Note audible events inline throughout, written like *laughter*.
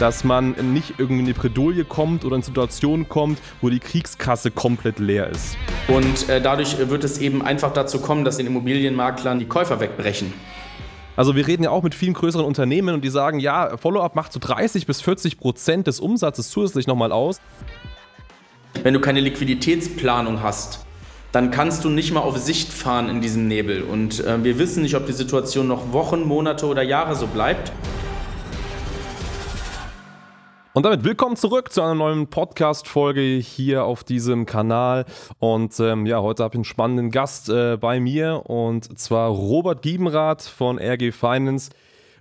dass man nicht irgendwie in die Bredouille kommt oder in Situationen kommt, wo die Kriegskasse komplett leer ist. Und äh, dadurch wird es eben einfach dazu kommen, dass den Immobilienmaklern die Käufer wegbrechen. Also wir reden ja auch mit vielen größeren Unternehmen und die sagen, ja, Follow-up macht so 30 bis 40 Prozent des Umsatzes zusätzlich nochmal aus. Wenn du keine Liquiditätsplanung hast, dann kannst du nicht mal auf Sicht fahren in diesem Nebel. Und äh, wir wissen nicht, ob die Situation noch Wochen, Monate oder Jahre so bleibt. Und damit willkommen zurück zu einer neuen Podcast-Folge hier auf diesem Kanal. Und ähm, ja, heute habe ich einen spannenden Gast äh, bei mir und zwar Robert Giebenrath von RG Finance.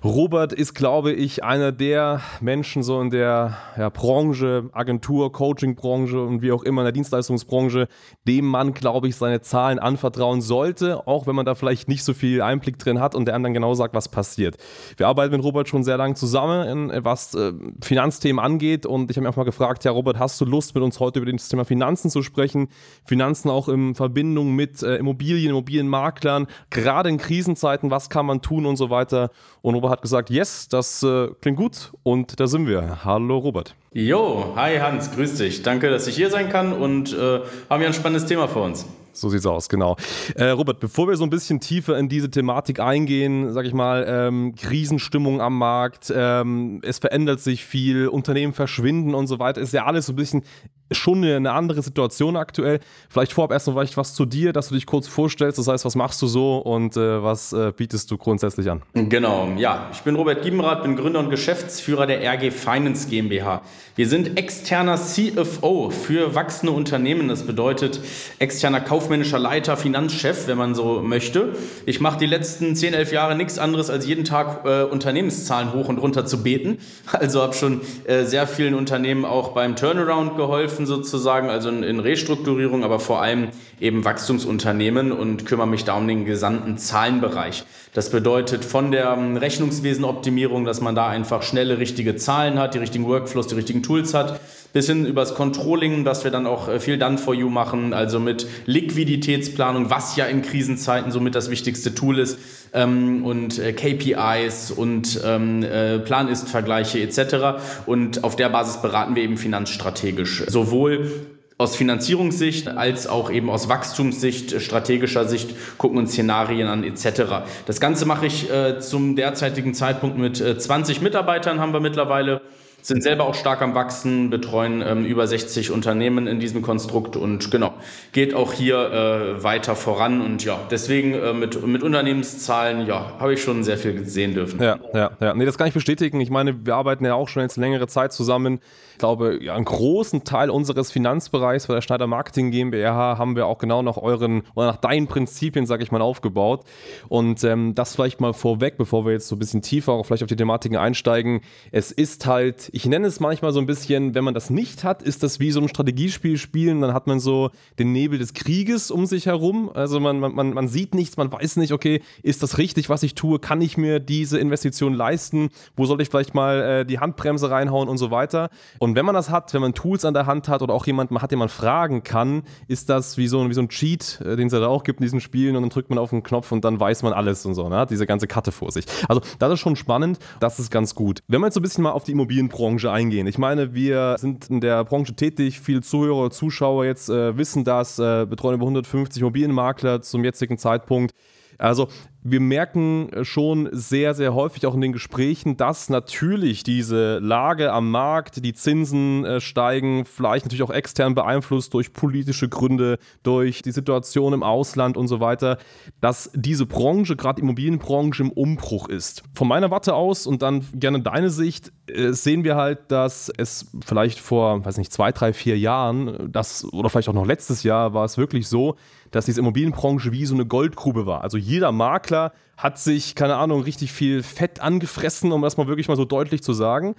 Robert ist, glaube ich, einer der Menschen so in der ja, Branche, Agentur, Coaching-Branche und wie auch immer in der Dienstleistungsbranche, dem man, glaube ich, seine Zahlen anvertrauen sollte, auch wenn man da vielleicht nicht so viel Einblick drin hat und der einem dann genau sagt, was passiert. Wir arbeiten mit Robert schon sehr lange zusammen, was äh, Finanzthemen angeht und ich habe mich auch mal gefragt, ja Robert, hast du Lust mit uns heute über das Thema Finanzen zu sprechen? Finanzen auch in Verbindung mit äh, Immobilien, Immobilienmaklern, gerade in Krisenzeiten, was kann man tun und so weiter. Und Robert hat gesagt, yes, das äh, klingt gut und da sind wir. Hallo Robert. Jo, hi Hans, grüß dich. Danke, dass ich hier sein kann und äh, haben ja ein spannendes Thema vor uns. So sieht's aus, genau. Äh, Robert, bevor wir so ein bisschen tiefer in diese Thematik eingehen, sag ich mal, ähm, Krisenstimmung am Markt, ähm, es verändert sich viel, Unternehmen verschwinden und so weiter, ist ja alles so ein bisschen schon eine andere Situation aktuell. Vielleicht vorab erst noch vielleicht was zu dir, dass du dich kurz vorstellst. Das heißt, was machst du so und äh, was äh, bietest du grundsätzlich an? Genau, ja. Ich bin Robert Giebenrath, bin Gründer und Geschäftsführer der RG Finance GmbH. Wir sind externer CFO für wachsende Unternehmen. Das bedeutet externer kaufmännischer Leiter, Finanzchef, wenn man so möchte. Ich mache die letzten 10, 11 Jahre nichts anderes, als jeden Tag äh, Unternehmenszahlen hoch und runter zu beten. *laughs* Also habe schon äh, sehr vielen Unternehmen auch beim Turnaround geholfen sozusagen, also in, in Restrukturierung, aber vor allem eben Wachstumsunternehmen und kümmere mich da um den gesamten Zahlenbereich. Das bedeutet von der ähm, Rechnungswesenoptimierung, dass man da einfach schnelle, richtige Zahlen hat, die richtigen Workflows, die richtigen Tools hat, bis hin übers Controlling, dass wir dann auch äh, viel Done for You machen, also mit Liquiditätsplanung, was ja in Krisenzeiten somit das wichtigste Tool ist, ähm, und äh, KPIs und ähm, äh, Plan-Ist-Vergleiche etc. Und auf der Basis beraten wir eben finanzstrategisch. Sowohl aus Finanzierungssicht als auch eben aus Wachstumssicht, strategischer Sicht, gucken uns Szenarien an etc. Das Ganze mache ich äh, zum derzeitigen Zeitpunkt mit äh, 20 Mitarbeitern haben wir mittlerweile sind selber auch stark am Wachsen, betreuen ähm, über 60 Unternehmen in diesem Konstrukt und genau, geht auch hier äh, weiter voran und ja, deswegen äh, mit, mit Unternehmenszahlen, ja, habe ich schon sehr viel sehen dürfen. Ja, ja, ja. Nee, das kann ich bestätigen. Ich meine, wir arbeiten ja auch schon jetzt längere Zeit zusammen. Ich glaube, ja, einen großen Teil unseres Finanzbereichs bei der Schneider Marketing GmbH haben wir auch genau nach euren oder nach deinen Prinzipien, sage ich mal, aufgebaut. Und ähm, das vielleicht mal vorweg, bevor wir jetzt so ein bisschen tiefer auch vielleicht auf die Thematiken einsteigen. Es ist halt ich nenne es manchmal so ein bisschen, wenn man das nicht hat, ist das wie so ein Strategiespiel spielen, dann hat man so den Nebel des Krieges um sich herum. Also man, man, man sieht nichts, man weiß nicht, okay, ist das richtig, was ich tue? Kann ich mir diese Investition leisten? Wo soll ich vielleicht mal äh, die Handbremse reinhauen und so weiter? Und wenn man das hat, wenn man Tools an der Hand hat oder auch jemanden hat, den man fragen kann, ist das wie so, wie so ein Cheat, äh, den es ja da auch gibt in diesen Spielen und dann drückt man auf den Knopf und dann weiß man alles und so, ne? diese ganze Karte vor sich. Also das ist schon spannend, das ist ganz gut. Wenn man jetzt so ein bisschen mal auf die Immobilienbranche Branche eingehen. Ich meine, wir sind in der Branche tätig, viele Zuhörer, Zuschauer jetzt äh, wissen das, äh, betreuen über 150 Immobilienmakler zum jetzigen Zeitpunkt. Also wir merken schon sehr, sehr häufig auch in den Gesprächen, dass natürlich diese Lage am Markt, die Zinsen äh, steigen, vielleicht natürlich auch extern beeinflusst durch politische Gründe, durch die Situation im Ausland und so weiter, dass diese Branche, gerade Immobilienbranche, im Umbruch ist. Von meiner Warte aus und dann gerne deine Sicht, äh, sehen wir halt, dass es vielleicht vor, weiß nicht, zwei, drei, vier Jahren, das oder vielleicht auch noch letztes Jahr war es wirklich so, dass diese Immobilienbranche wie so eine Goldgrube war. Also jeder Makler hat sich, keine Ahnung, richtig viel Fett angefressen, um das mal wirklich mal so deutlich zu sagen,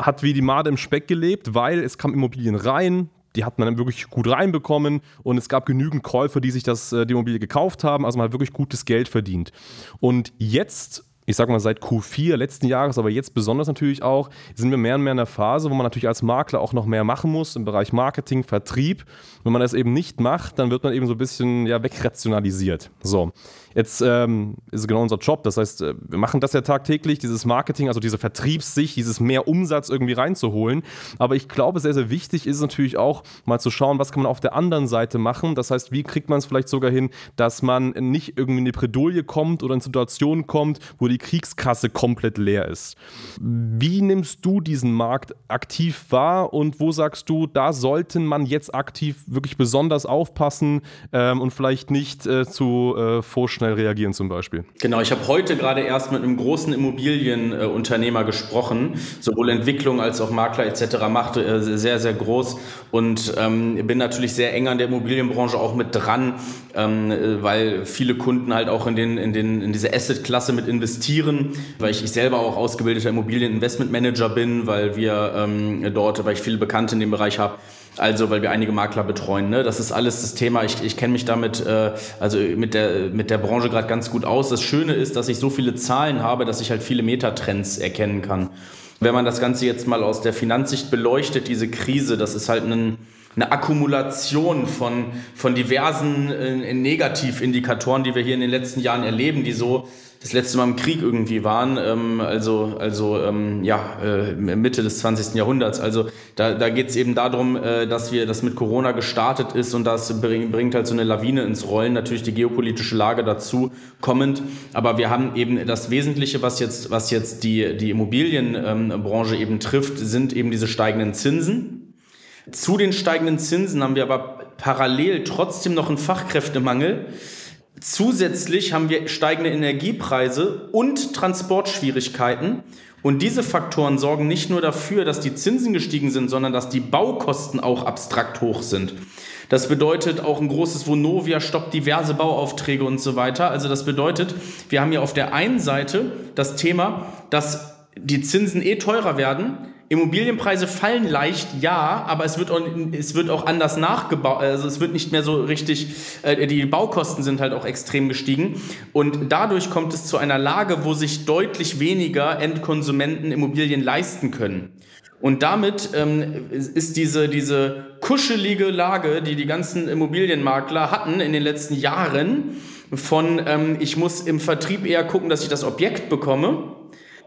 hat wie die Made im Speck gelebt, weil es kam Immobilien rein, die hat man dann wirklich gut reinbekommen und es gab genügend Käufer, die sich das, äh, die Immobilie gekauft haben, also man hat wirklich gutes Geld verdient. Und jetzt ich sag mal, seit Q4 letzten Jahres, aber jetzt besonders natürlich auch, sind wir mehr und mehr in einer Phase, wo man natürlich als Makler auch noch mehr machen muss im Bereich Marketing, Vertrieb. Wenn man das eben nicht macht, dann wird man eben so ein bisschen ja, wegrationalisiert. So. Jetzt ähm, ist es genau unser Job. Das heißt, äh, wir machen das ja tagtäglich, dieses Marketing, also diese Vertriebssicht, dieses mehr Umsatz irgendwie reinzuholen. Aber ich glaube, sehr, sehr wichtig ist natürlich auch mal zu schauen, was kann man auf der anderen Seite machen. Das heißt, wie kriegt man es vielleicht sogar hin, dass man nicht irgendwie in eine Bredouille kommt oder in Situationen kommt, wo die Kriegskasse komplett leer ist. Wie nimmst du diesen Markt aktiv wahr und wo sagst du, da sollte man jetzt aktiv wirklich besonders aufpassen ähm, und vielleicht nicht äh, zu äh, vorschnell reagieren zum Beispiel? Genau, ich habe heute gerade erst mit einem großen Immobilienunternehmer gesprochen, sowohl Entwicklung als auch Makler etc. macht äh, sehr, sehr groß und ähm, bin natürlich sehr eng an der Immobilienbranche auch mit dran, ähm, äh, weil viele Kunden halt auch in, den, in, den, in diese Asset-Klasse mit investieren, weil ich, ich selber auch ausgebildeter Immobilien-Investment-Manager bin, weil wir ähm, dort, weil ich viele Bekannte in dem Bereich habe. Also, weil wir einige Makler betreuen. Ne? Das ist alles das Thema. Ich, ich kenne mich damit, äh, also mit der, mit der Branche gerade ganz gut aus. Das Schöne ist, dass ich so viele Zahlen habe, dass ich halt viele Metatrends erkennen kann. Wenn man das Ganze jetzt mal aus der Finanzsicht beleuchtet, diese Krise, das ist halt ein, eine Akkumulation von, von diversen äh, Negativindikatoren, die wir hier in den letzten Jahren erleben, die so das letzte Mal im Krieg irgendwie waren, ähm, also, also ähm, ja, äh, Mitte des 20. Jahrhunderts. Also da, da geht es eben darum, äh, dass wir das mit Corona gestartet ist und das bring, bringt halt so eine Lawine ins Rollen, natürlich die geopolitische Lage dazu kommend. Aber wir haben eben das Wesentliche, was jetzt, was jetzt die, die Immobilienbranche ähm, eben trifft, sind eben diese steigenden Zinsen. Zu den steigenden Zinsen haben wir aber parallel trotzdem noch einen Fachkräftemangel. Zusätzlich haben wir steigende Energiepreise und Transportschwierigkeiten. Und diese Faktoren sorgen nicht nur dafür, dass die Zinsen gestiegen sind, sondern dass die Baukosten auch abstrakt hoch sind. Das bedeutet auch ein großes Vonovia stoppt diverse Bauaufträge und so weiter. Also das bedeutet, wir haben hier auf der einen Seite das Thema, dass die Zinsen eh teurer werden, Immobilienpreise fallen leicht, ja, aber es wird auch, es wird auch anders nachgebaut. Also es wird nicht mehr so richtig, äh, die Baukosten sind halt auch extrem gestiegen. Und dadurch kommt es zu einer Lage, wo sich deutlich weniger Endkonsumenten Immobilien leisten können. Und damit ähm, ist diese, diese kuschelige Lage, die die ganzen Immobilienmakler hatten in den letzten Jahren, von ähm, ich muss im Vertrieb eher gucken, dass ich das Objekt bekomme,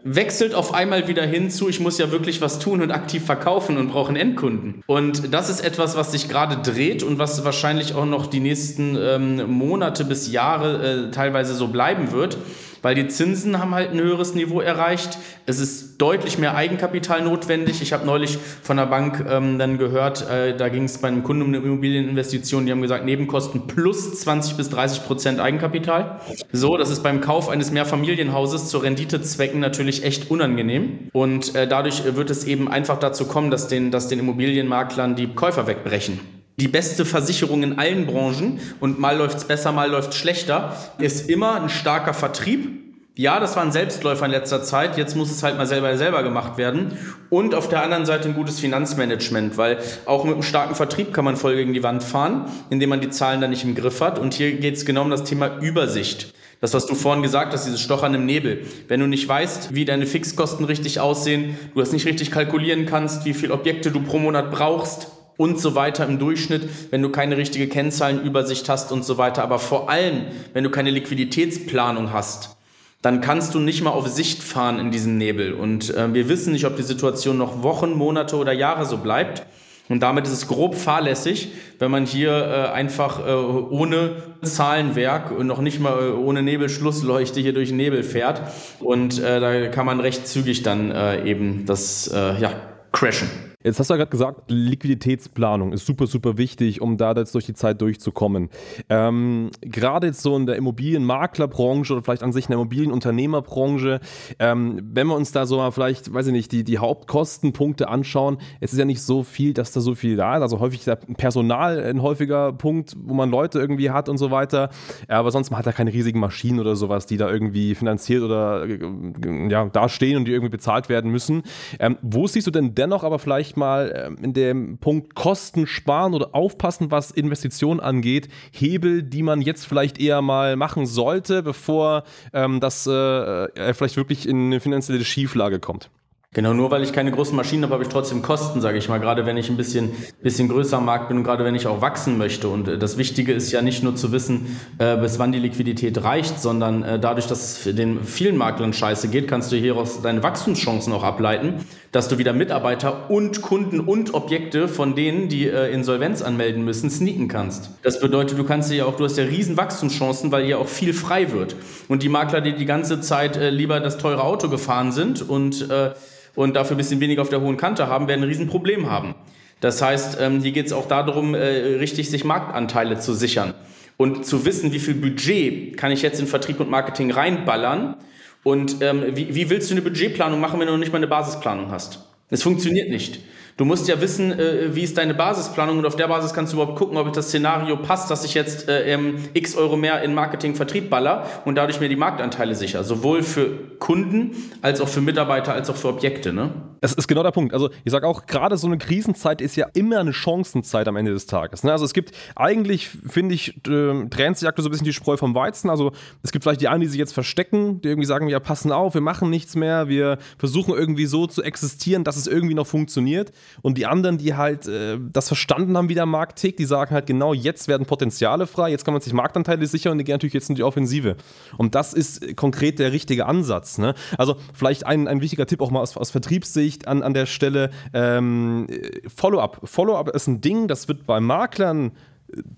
wechselt auf einmal wieder hin zu, ich muss ja wirklich was tun und aktiv verkaufen und brauche einen Endkunden. Und das ist etwas, was sich gerade dreht und was wahrscheinlich auch noch die nächsten ähm, Monate bis Jahre äh, teilweise so bleiben wird weil die Zinsen haben halt ein höheres Niveau erreicht. Es ist deutlich mehr Eigenkapital notwendig. Ich habe neulich von der Bank ähm, dann gehört, äh, da ging es bei einem Kunden um eine Immobilieninvestition, die haben gesagt, Nebenkosten plus 20 bis 30 Prozent Eigenkapital. So, das ist beim Kauf eines Mehrfamilienhauses zu Renditezwecken natürlich echt unangenehm. Und äh, dadurch wird es eben einfach dazu kommen, dass den, dass den Immobilienmaklern die Käufer wegbrechen die beste Versicherung in allen Branchen und mal läuft's besser, mal läuft's schlechter, ist immer ein starker Vertrieb. Ja, das war ein Selbstläufer in letzter Zeit. Jetzt muss es halt mal selber selber gemacht werden. Und auf der anderen Seite ein gutes Finanzmanagement, weil auch mit einem starken Vertrieb kann man voll gegen die Wand fahren, indem man die Zahlen dann nicht im Griff hat. Und hier geht es genau um das Thema Übersicht. Das, was du vorhin gesagt hast, dieses Stochern im Nebel. Wenn du nicht weißt, wie deine Fixkosten richtig aussehen, du das nicht richtig kalkulieren kannst, wie viele Objekte du pro Monat brauchst, und so weiter im Durchschnitt, wenn du keine richtige Kennzahlenübersicht hast und so weiter. Aber vor allem, wenn du keine Liquiditätsplanung hast, dann kannst du nicht mal auf Sicht fahren in diesem Nebel. Und äh, wir wissen nicht, ob die Situation noch Wochen, Monate oder Jahre so bleibt. Und damit ist es grob fahrlässig, wenn man hier äh, einfach äh, ohne Zahlenwerk und noch nicht mal äh, ohne Nebelschlussleuchte hier durch den Nebel fährt. Und äh, da kann man recht zügig dann äh, eben das äh, ja, crashen. Jetzt hast du ja gerade gesagt, Liquiditätsplanung ist super, super wichtig, um da jetzt durch die Zeit durchzukommen. Ähm, gerade jetzt so in der Immobilienmaklerbranche oder vielleicht an sich in der Immobilienunternehmerbranche, ähm, wenn wir uns da so mal vielleicht, weiß ich nicht, die, die Hauptkostenpunkte anschauen, es ist ja nicht so viel, dass da so viel da ist. Also häufig ist Personal ein häufiger Punkt, wo man Leute irgendwie hat und so weiter. Aber sonst man hat er keine riesigen Maschinen oder sowas, die da irgendwie finanziert oder äh, ja, da stehen und die irgendwie bezahlt werden müssen. Ähm, wo siehst du denn dennoch aber vielleicht manchmal ähm, in dem Punkt Kosten sparen oder aufpassen, was Investitionen angeht, Hebel, die man jetzt vielleicht eher mal machen sollte, bevor ähm, das äh, vielleicht wirklich in eine finanzielle Schieflage kommt? Genau, nur weil ich keine großen Maschinen habe, habe ich trotzdem Kosten, sage ich mal. Gerade wenn ich ein bisschen, bisschen größer am Markt bin und gerade wenn ich auch wachsen möchte. Und äh, das Wichtige ist ja nicht nur zu wissen, äh, bis wann die Liquidität reicht, sondern äh, dadurch, dass es den vielen Maklern scheiße geht, kannst du hieraus deine Wachstumschancen auch ableiten, dass du wieder Mitarbeiter und Kunden und Objekte von denen, die äh, Insolvenz anmelden müssen, sneaken kannst. Das bedeutet, du kannst ja auch, du hast ja riesen Wachstumschancen, weil hier auch viel frei wird. Und die Makler, die die ganze Zeit äh, lieber das teure Auto gefahren sind und äh, und dafür ein bisschen weniger auf der hohen Kante haben, werden ein Riesenproblem haben. Das heißt, ähm, hier geht es auch darum, äh, richtig sich Marktanteile zu sichern und zu wissen, wie viel Budget kann ich jetzt in Vertrieb und Marketing reinballern und ähm, wie, wie willst du eine Budgetplanung machen, wenn du noch nicht mal eine Basisplanung hast? Es funktioniert nicht. Du musst ja wissen, äh, wie ist deine Basisplanung und auf der Basis kannst du überhaupt gucken, ob das Szenario passt, dass ich jetzt äh, ähm, x Euro mehr in Marketing, Vertrieb baller und dadurch mir die Marktanteile sicher. Sowohl für Kunden als auch für Mitarbeiter als auch für Objekte. Ne? Das ist genau der Punkt. Also ich sage auch, gerade so eine Krisenzeit ist ja immer eine Chancenzeit am Ende des Tages. Ne? Also es gibt eigentlich, finde ich, trennt sich aktuell so ein bisschen die Spreu vom Weizen. Also es gibt vielleicht die einen, die sich jetzt verstecken, die irgendwie sagen, ja, passen auf, wir machen nichts mehr, wir versuchen irgendwie so zu existieren, dass es irgendwie noch funktioniert. Und die anderen, die halt äh, das verstanden haben, wie der Markt tickt, die sagen halt genau, jetzt werden Potenziale frei, jetzt kann man sich Marktanteile sichern und die gehen natürlich jetzt in die Offensive. Und das ist konkret der richtige Ansatz. Ne? Also vielleicht ein, ein wichtiger Tipp auch mal aus, aus Vertriebssicht an, an der Stelle. Ähm, Follow-up. Follow-up ist ein Ding, das wird bei Maklern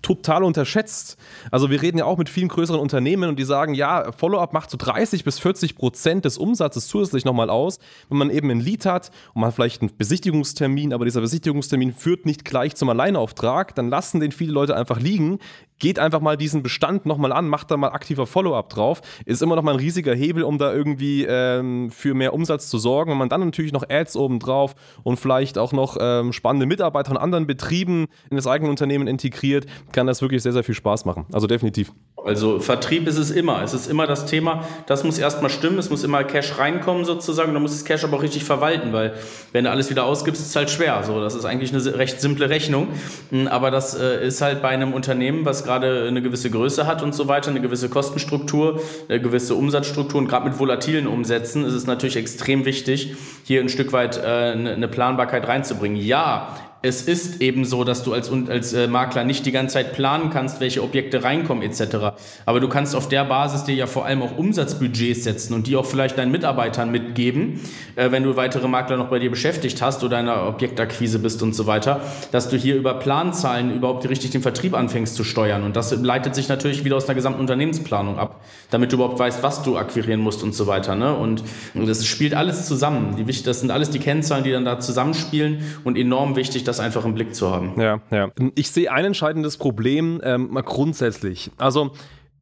total unterschätzt. Also wir reden ja auch mit vielen größeren Unternehmen und die sagen, ja, Follow-up macht so 30 bis 40 Prozent des Umsatzes zusätzlich nochmal aus, wenn man eben ein Lead hat und man hat vielleicht einen Besichtigungstermin, aber dieser Besichtigungstermin führt nicht gleich zum Alleinauftrag, dann lassen den viele Leute einfach liegen, geht einfach mal diesen Bestand nochmal an, macht da mal aktiver Follow-up drauf. Ist immer noch mal ein riesiger Hebel, um da irgendwie ähm, für mehr Umsatz zu sorgen. Wenn man dann natürlich noch Ads oben drauf und vielleicht auch noch ähm, spannende Mitarbeiter von anderen Betrieben in das eigene Unternehmen integriert, kann das wirklich sehr, sehr viel Spaß machen. Also definitiv. Also Vertrieb ist es immer. Es ist immer das Thema, das muss erstmal stimmen, es muss immer Cash reinkommen sozusagen, du musst das Cash aber auch richtig verwalten, weil wenn du alles wieder ausgibst, ist es halt schwer. So, das ist eigentlich eine recht simple Rechnung. Hm, aber das äh, ist halt bei einem Unternehmen, was gerade eine gewisse Größe hat und so weiter, eine gewisse Kostenstruktur, eine gewisse Umsatzstruktur und gerade mit volatilen Umsätzen ist es natürlich extrem wichtig, hier ein Stück weit äh, eine Planbarkeit reinzubringen. Ja, es ist eben so, dass du als, als äh, Makler nicht die ganze Zeit planen kannst, welche Objekte reinkommen etc. Aber du kannst auf der Basis dir ja vor allem auch Umsatzbudgets setzen und die auch vielleicht deinen Mitarbeitern mitgeben, äh, wenn du weitere Makler noch bei dir beschäftigt hast oder in einer Objektakquise bist und so weiter, dass du hier über Planzahlen überhaupt richtig den Vertrieb anfängst zu steuern. Und das leitet sich natürlich wieder aus einer gesamten Unternehmensplanung ab, damit du überhaupt weißt, was du akquirieren musst und so weiter. Ne? Und das spielt alles zusammen. Das sind alles die Kennzahlen, die dann da zusammenspielen und enorm wichtig, das einfach im Blick zu haben. Ja, ja. Ich sehe ein entscheidendes Problem ähm, mal grundsätzlich. Also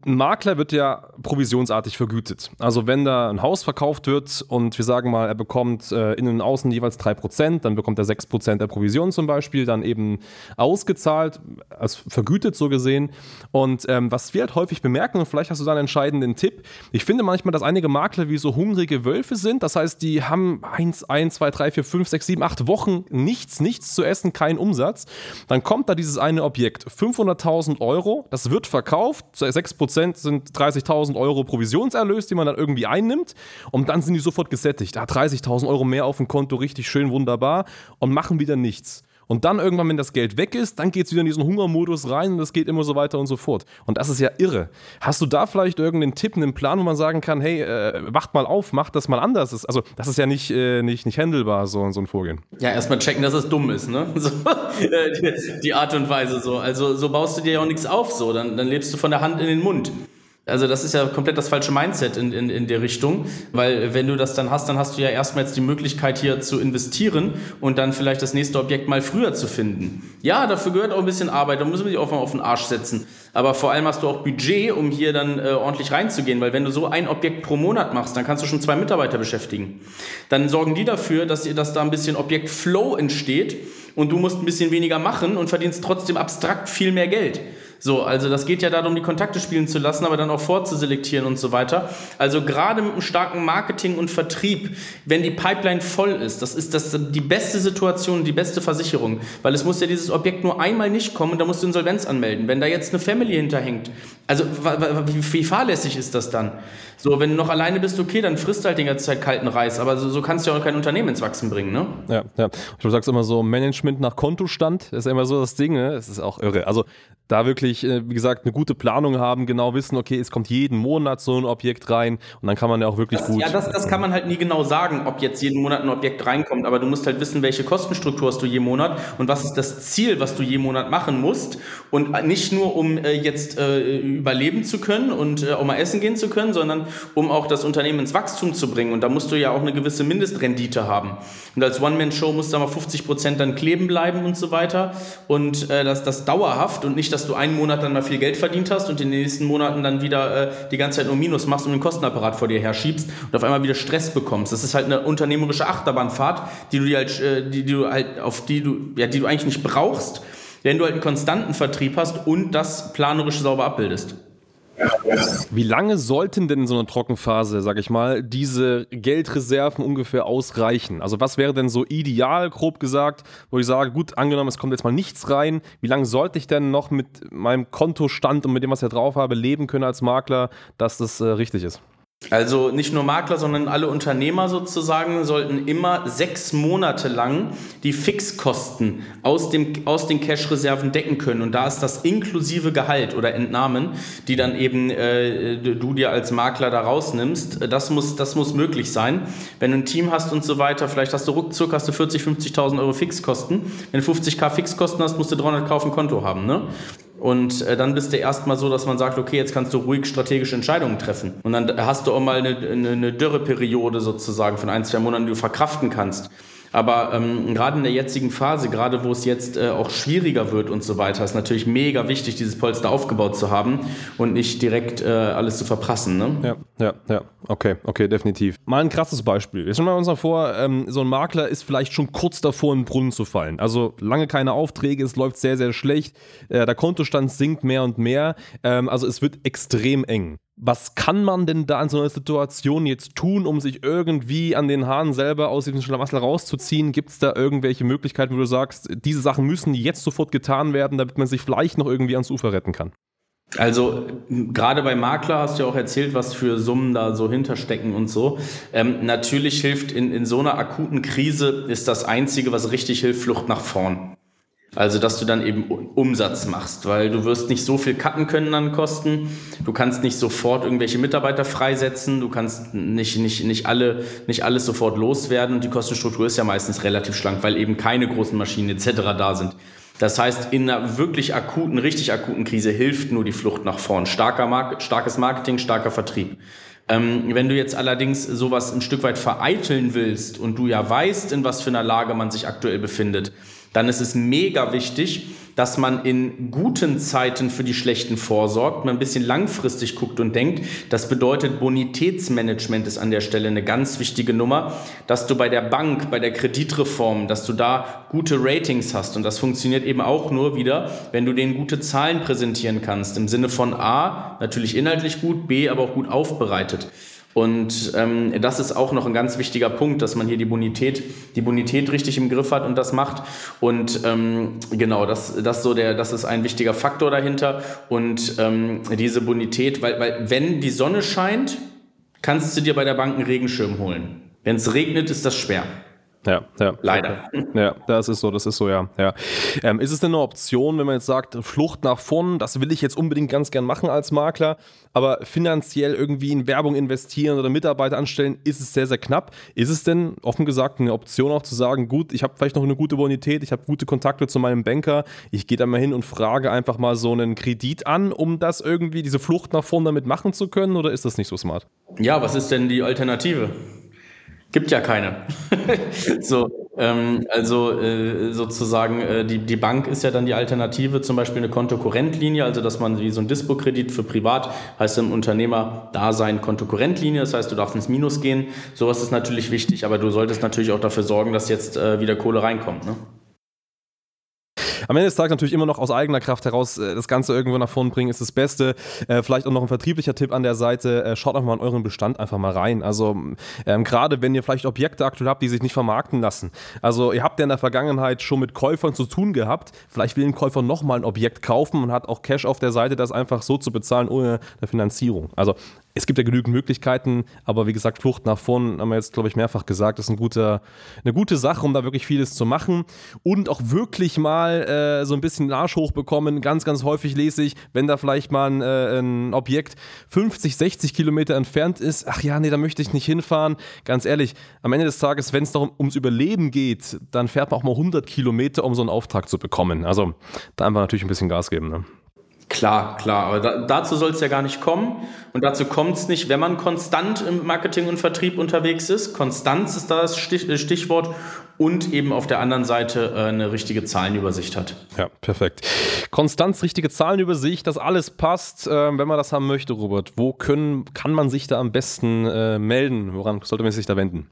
ein Makler wird ja provisionsartig vergütet. Also wenn da ein Haus verkauft wird und wir sagen mal, er bekommt äh, innen und außen jeweils 3%, dann bekommt er 6% der Provision zum Beispiel, dann eben ausgezahlt, als vergütet so gesehen. Und ähm, was wir halt häufig bemerken, und vielleicht hast du da einen entscheidenden Tipp, ich finde manchmal, dass einige Makler wie so hungrige Wölfe sind. Das heißt, die haben 1, 1, 2, 3, 4, 5, 6, 7, 8 Wochen nichts, nichts zu essen, keinen Umsatz. Dann kommt da dieses eine Objekt, 500.000 Euro, das wird verkauft, 6% Prozent sind 30.000 Euro Provisionserlös, die man dann irgendwie einnimmt. Und dann sind die sofort gesättigt. Da 30.000 Euro mehr auf dem Konto, richtig schön, wunderbar. Und machen wieder nichts. Und dann irgendwann, wenn das Geld weg ist, dann geht es wieder in diesen Hungermodus rein und das geht immer so weiter und so fort. Und das ist ja irre. Hast du da vielleicht irgendeinen Tipp, einen Plan, wo man sagen kann, hey, äh, wacht mal auf, macht das mal anders. Also das ist ja nicht, äh, nicht, nicht handelbar, so, so ein Vorgehen. Ja, erstmal checken, dass es dumm ist, ne? *laughs* So, die, die Art und Weise so. Also so baust du dir ja auch nichts auf, so. Dann, dann lebst du von der Hand in den Mund. Also das ist ja komplett das falsche Mindset in, in, in der Richtung, weil wenn du das dann hast, dann hast du ja erstmal jetzt die Möglichkeit hier zu investieren und dann vielleicht das nächste Objekt mal früher zu finden. Ja, dafür gehört auch ein bisschen Arbeit, da muss man sich auch mal auf den Arsch setzen. Aber vor allem hast du auch Budget, um hier dann äh, ordentlich reinzugehen, weil wenn du so ein Objekt pro Monat machst, dann kannst du schon zwei Mitarbeiter beschäftigen. Dann sorgen die dafür, dass, dass da ein bisschen Objektflow entsteht und du musst ein bisschen weniger machen und verdienst trotzdem abstrakt viel mehr Geld. So, also das geht ja darum, die Kontakte spielen zu lassen, aber dann auch vorzuselektieren und so weiter. Also gerade mit einem starken Marketing und Vertrieb, wenn die Pipeline voll ist, das ist das die beste Situation, die beste Versicherung, weil es muss ja dieses Objekt nur einmal nicht kommen und da musst du Insolvenz anmelden. Wenn da jetzt eine Family hinterhängt, also wie, fahrlässig ist das dann? So, wenn du noch alleine bist, okay, dann frisst halt die ganze Zeit kalten Reis, aber so, so kannst du ja auch kein Unternehmen ins Wachsen bringen, ne? Ja, ja. Du sagst immer so, Management nach Kontostand, ist immer so das Ding, ne? Das ist auch irre. Also da wirklich, äh, wie gesagt, eine gute Planung haben, genau wissen, okay, es kommt jeden Monat so ein Objekt rein und dann kann man ja auch wirklich das, gut. Ja, das, das kann man halt nie genau sagen, ob jetzt jeden Monat ein Objekt reinkommt, aber du musst halt wissen, welche Kostenstruktur hast du je Monat und was ist das Ziel, was du je Monat machen musst und nicht nur, um äh, jetzt äh, überleben zu können und äh, auch mal essen gehen zu können, sondern um auch das Unternehmen ins Wachstum zu bringen und da musst du ja auch eine gewisse Mindestrendite haben. Und als One-Man-Show musst du mal 50 Prozent dann kleben bleiben und so weiter und äh, das, das dauerhaft und nicht, dass du einen Monat dann mal viel Geld verdient hast und in den nächsten Monaten dann wieder äh, die ganze Zeit nur Minus machst und den Kostenapparat vor dir herschiebst und auf einmal wieder Stress bekommst. Das ist halt eine unternehmerische Achterbahnfahrt, die du dir halt, die, die du halt, auf die du, ja, die du eigentlich nicht brauchst, wenn du halt einen konstanten Vertrieb hast und das planerisch sauber abbildest. Wie lange sollten denn in so einer Trockenphase, sag ich mal, diese Geldreserven ungefähr ausreichen? Also was wäre denn so ideal, grob gesagt, wo ich sage, gut, angenommen, es kommt jetzt mal nichts rein, wie lange sollte ich denn noch mit meinem Kontostand und mit dem, was ich drauf habe, leben können als Makler, dass das äh, richtig ist? Also nicht nur Makler, sondern alle Unternehmer sozusagen sollten immer sechs Monate lang die Fixkosten aus, dem, aus den Cash-Reserven decken können. Und da ist das inklusive Gehalt oder Entnahmen, die dann eben äh, du dir als Makler da rausnimmst. Das muss, das muss möglich sein. Wenn du ein Team hast und so weiter, vielleicht hast du ruckzuck hast du 40, 50.000 Euro Fixkosten. Wenn du 50k Fixkosten hast, musst du 300k auf dem Konto haben. Ne? Und äh, dann bist du erstmal so, dass man sagt, okay, jetzt kannst du ruhig strategische Entscheidungen treffen. Und dann hast du auch mal eine, eine, eine Dürreperiode sozusagen von ein, zwei Monaten, die du verkraften kannst. Aber ähm, gerade in der jetzigen Phase, gerade wo es jetzt äh, auch schwieriger wird und so weiter, ist natürlich mega wichtig, dieses Polster aufgebaut zu haben und nicht direkt äh, alles zu verprassen. Ne? Ja, ja, ja. Okay, okay, definitiv. Mal ein krasses Beispiel. Jetzt stellen wir uns mal vor, ähm, so ein Makler ist vielleicht schon kurz davor, in den Brunnen zu fallen. Also lange keine Aufträge, es läuft sehr, sehr schlecht. Äh, der Kontostand sinkt mehr und mehr. Ähm, also es wird extrem eng. Was kann man denn da in so einer Situation jetzt tun, um sich irgendwie an den Haaren selber aus diesem Schlamassel rauszuziehen? Gibt es da irgendwelche Möglichkeiten, wo du sagst, diese Sachen müssen jetzt sofort getan werden, damit man sich vielleicht noch irgendwie ans Ufer retten kann? Also gerade bei Makler hast du ja auch erzählt, was für Summen da so hinterstecken und so. Ähm, natürlich hilft in, in so einer akuten Krise, ist das Einzige, was richtig hilft, Flucht nach vorn. Also, dass du dann eben Umsatz machst, weil du wirst nicht so viel cutten können an Kosten. Du kannst nicht sofort irgendwelche Mitarbeiter freisetzen. Du kannst nicht, nicht, nicht, alle, nicht alles sofort loswerden. Und die Kostenstruktur ist ja meistens relativ schlank, weil eben keine großen Maschinen etc. da sind. Das heißt, in einer wirklich akuten, richtig akuten Krise hilft nur die Flucht nach vorn. Starker Mark starkes Marketing, starker Vertrieb. Ähm, wenn du jetzt allerdings sowas ein Stück weit vereiteln willst und du ja weißt, in was für einer Lage man sich aktuell befindet, dann ist es mega wichtig, dass man in guten Zeiten für die schlechten vorsorgt, man ein bisschen langfristig guckt und denkt. Das bedeutet, Bonitätsmanagement ist an der Stelle eine ganz wichtige Nummer, dass du bei der Bank, bei der Kreditreform, dass du da gute Ratings hast. Und das funktioniert eben auch nur wieder, wenn du denen gute Zahlen präsentieren kannst. Im Sinne von A, natürlich inhaltlich gut, B, aber auch gut aufbereitet. Und ähm, das ist auch noch ein ganz wichtiger Punkt, dass man hier die Bonität, die Bonität richtig im Griff hat und das macht. Und ähm, genau, das, das, so der, das ist ein wichtiger Faktor dahinter. Und ähm, diese Bonität, weil, weil wenn die Sonne scheint, kannst du dir bei der Bank einen Regenschirm holen. Wenn es regnet, ist das schwer. Ja, ja. Leider. Ja, das ist so, das ist so, ja. ja. Ähm, ist es denn eine Option, wenn man jetzt sagt, Flucht nach vorn, das will ich jetzt unbedingt ganz gern machen als Makler, aber finanziell irgendwie in Werbung investieren oder Mitarbeiter anstellen, ist es sehr, sehr knapp. Ist es denn, offen gesagt, eine Option auch zu sagen, gut, ich habe vielleicht noch eine gute Bonität, ich habe gute Kontakte zu meinem Banker, ich gehe da mal hin und frage einfach mal so einen Kredit an, um das irgendwie, diese Flucht nach vorn damit machen zu können, oder ist das nicht so smart? Ja, was ist denn die Alternative? Gibt ja keine. *laughs* so, ähm, also äh, sozusagen, äh, die, die Bank ist ja dann die Alternative, zum Beispiel eine Kontokorrentlinie, also dass man wie so ein Dispo-Kredit für privat, heißt im Unternehmer Dasein Kontokorrentlinie, das heißt, du darfst ins Minus gehen. Sowas ist natürlich wichtig, aber du solltest natürlich auch dafür sorgen, dass jetzt äh, wieder Kohle reinkommt. Ne? Am Ende des Tages natürlich immer noch aus eigener Kraft heraus äh, das Ganze irgendwo nach vorne bringen, ist das Beste. Äh, vielleicht auch noch ein vertrieblicher Tipp an der Seite, äh, schaut auch mal in euren Bestand einfach mal rein. Also ähm, gerade wenn ihr vielleicht Objekte aktuell habt, die sich nicht vermarkten lassen. Also ihr habt ja in der Vergangenheit schon mit Käufern zu tun gehabt. Vielleicht will ein Käufer nochmal ein Objekt kaufen und hat auch Cash auf der Seite, das einfach so zu bezahlen ohne eine Finanzierung. Also es gibt ja genügend Möglichkeiten, aber wie gesagt, Flucht nach vorn, haben wir jetzt, glaube ich, mehrfach gesagt, ist ein guter, eine gute Sache, um da wirklich vieles zu machen und auch wirklich mal äh, so ein bisschen den Arsch hochbekommen. Ganz, ganz häufig lese ich, wenn da vielleicht mal ein, äh, ein Objekt 50, 60 Kilometer entfernt ist, ach ja, nee, da möchte ich nicht hinfahren. Ganz ehrlich, am Ende des Tages, wenn es darum ums Überleben geht, dann fährt man auch mal 100 Kilometer, um so einen Auftrag zu bekommen. Also da einfach natürlich ein bisschen Gas geben. Ne? Klar, klar, aber da, dazu soll es ja gar nicht kommen. Und dazu kommt es nicht, wenn man konstant im Marketing und Vertrieb unterwegs ist. Konstanz ist da das äh, Stichwort und eben auf der anderen Seite äh, eine richtige Zahlenübersicht hat. Ja, perfekt. Konstanz, richtige Zahlenübersicht, dass alles passt, äh, wenn man das haben möchte, Robert. Wo können, kann man sich da am besten äh, melden? Woran sollte man sich da wenden?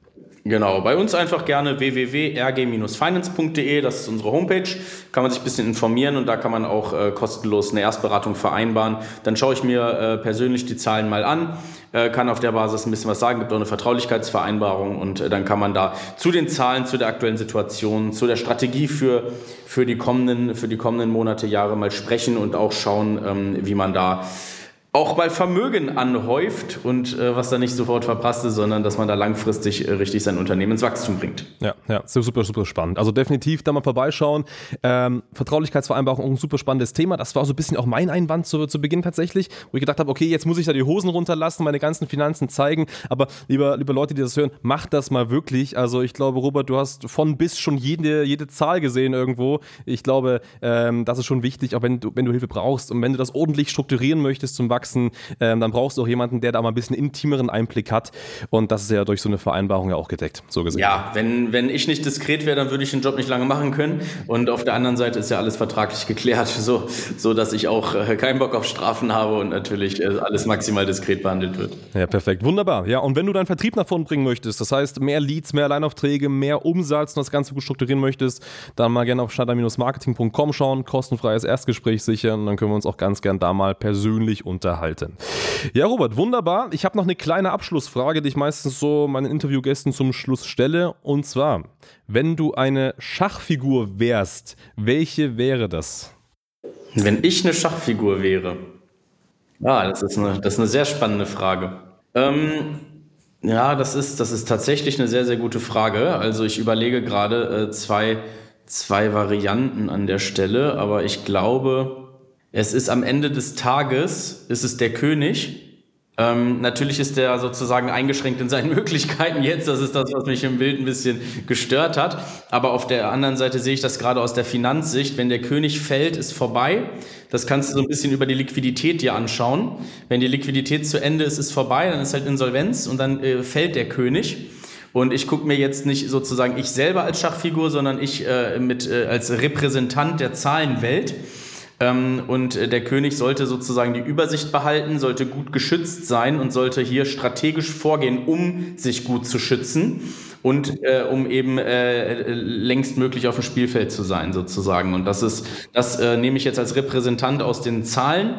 Genau, bei uns einfach gerne www.rg-finance.de, das ist unsere Homepage. Kann man sich ein bisschen informieren und da kann man auch äh, kostenlos eine Erstberatung vereinbaren. Dann schaue ich mir äh, persönlich die Zahlen mal an, äh, kann auf der Basis ein bisschen was sagen, gibt auch eine Vertraulichkeitsvereinbarung und äh, dann kann man da zu den Zahlen, zu der aktuellen Situation, zu der Strategie für, für, die, kommenden, für die kommenden Monate, Jahre mal sprechen und auch schauen, ähm, wie man da auch mal Vermögen anhäuft und äh, was dann nicht sofort verprasst ist, sondern dass man da langfristig äh, richtig sein Unternehmenswachstum bringt. Ja, ja, super, super spannend. Also definitiv da mal vorbeischauen. Ähm, Vertraulichkeitsvereinbarung, ein super spannendes Thema. Das war so ein bisschen auch mein Einwand zu, zu Beginn tatsächlich, wo ich gedacht habe, okay, jetzt muss ich da die Hosen runterlassen, meine ganzen Finanzen zeigen. Aber lieber, lieber Leute, die das hören, macht das mal wirklich. Also ich glaube, Robert, du hast von bis schon jede, jede Zahl gesehen irgendwo. Ich glaube, ähm, das ist schon wichtig, auch wenn du, wenn du Hilfe brauchst und wenn du das ordentlich strukturieren möchtest zum Wachstum wachsen, ähm, dann brauchst du auch jemanden, der da mal ein bisschen intimeren Einblick hat. Und das ist ja durch so eine Vereinbarung ja auch gedeckt, so gesehen. Ja, wenn, wenn ich nicht diskret wäre, dann würde ich den Job nicht lange machen können. Und auf der anderen Seite ist ja alles vertraglich geklärt, *laughs* so, so dass ich auch äh, keinen Bock auf Strafen habe und natürlich äh, alles maximal diskret behandelt wird. Ja, perfekt. Wunderbar. Ja, und wenn du deinen Vertrieb nach vorne bringen möchtest, das heißt mehr Leads, mehr Alleinaufträge, mehr Umsatz und das Ganze gut strukturieren möchtest, dann mal gerne auf schneider-marketing.com schauen, kostenfreies Erstgespräch sichern und dann können wir uns auch ganz gern da mal persönlich unterhalten unterhalten. Ja, Robert, wunderbar. Ich habe noch eine kleine Abschlussfrage, die ich meistens so meinen Interviewgästen zum Schluss stelle. Und zwar, wenn du eine Schachfigur wärst, welche wäre das? Wenn ich eine Schachfigur wäre. Ah, das ist eine, das ist eine sehr spannende Frage. Ähm, ja, das ist, das ist tatsächlich eine sehr, sehr gute Frage. Also ich überlege gerade äh, zwei, zwei Varianten an der Stelle, aber ich glaube, es ist am Ende des Tages, ist es der König. Ähm, natürlich ist der sozusagen eingeschränkt in seinen *laughs* Möglichkeiten jetzt. Das ist das, was mich im Bild ein bisschen gestört hat. Aber auf der anderen Seite sehe ich das gerade aus der Finanzsicht. Wenn der König fällt, ist vorbei. Das kannst du so ein bisschen über die Liquidität dir anschauen. Wenn die Liquidität zu Ende ist, ist vorbei, dann ist halt Insolvenz und dann äh, fällt der König. Und ich gucke mir jetzt nicht sozusagen ich selber als Schachfigur, sondern ich äh, mit, äh, als Repräsentant der Zahlenwelt. Ähm, und äh, der König sollte sozusagen die Übersicht behalten, sollte gut geschützt sein und sollte hier strategisch vorgehen, um sich gut zu schützen und äh, um eben äh, längstmöglich auf dem Spielfeld zu sein sozusagen. Und das ist, das äh, nehme ich jetzt als Repräsentant aus den Zahlen,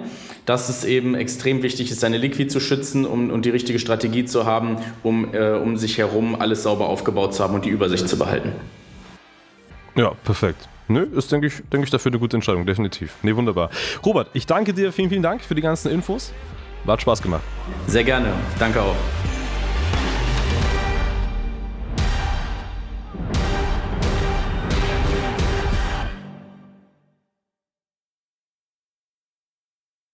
dass es eben extrem wichtig ist, seine Liquid zu schützen um, und die richtige Strategie zu haben, um, äh, um sich herum alles sauber aufgebaut zu haben und die Übersicht zu behalten. Ja, perfekt. Nö, ist, denke ich, denke ich, dafür eine gute Entscheidung, definitiv. Nee, wunderbar. Robert, ich danke dir, vielen, vielen Dank für die ganzen Infos. War Spaß gemacht. Sehr gerne. Danke auch.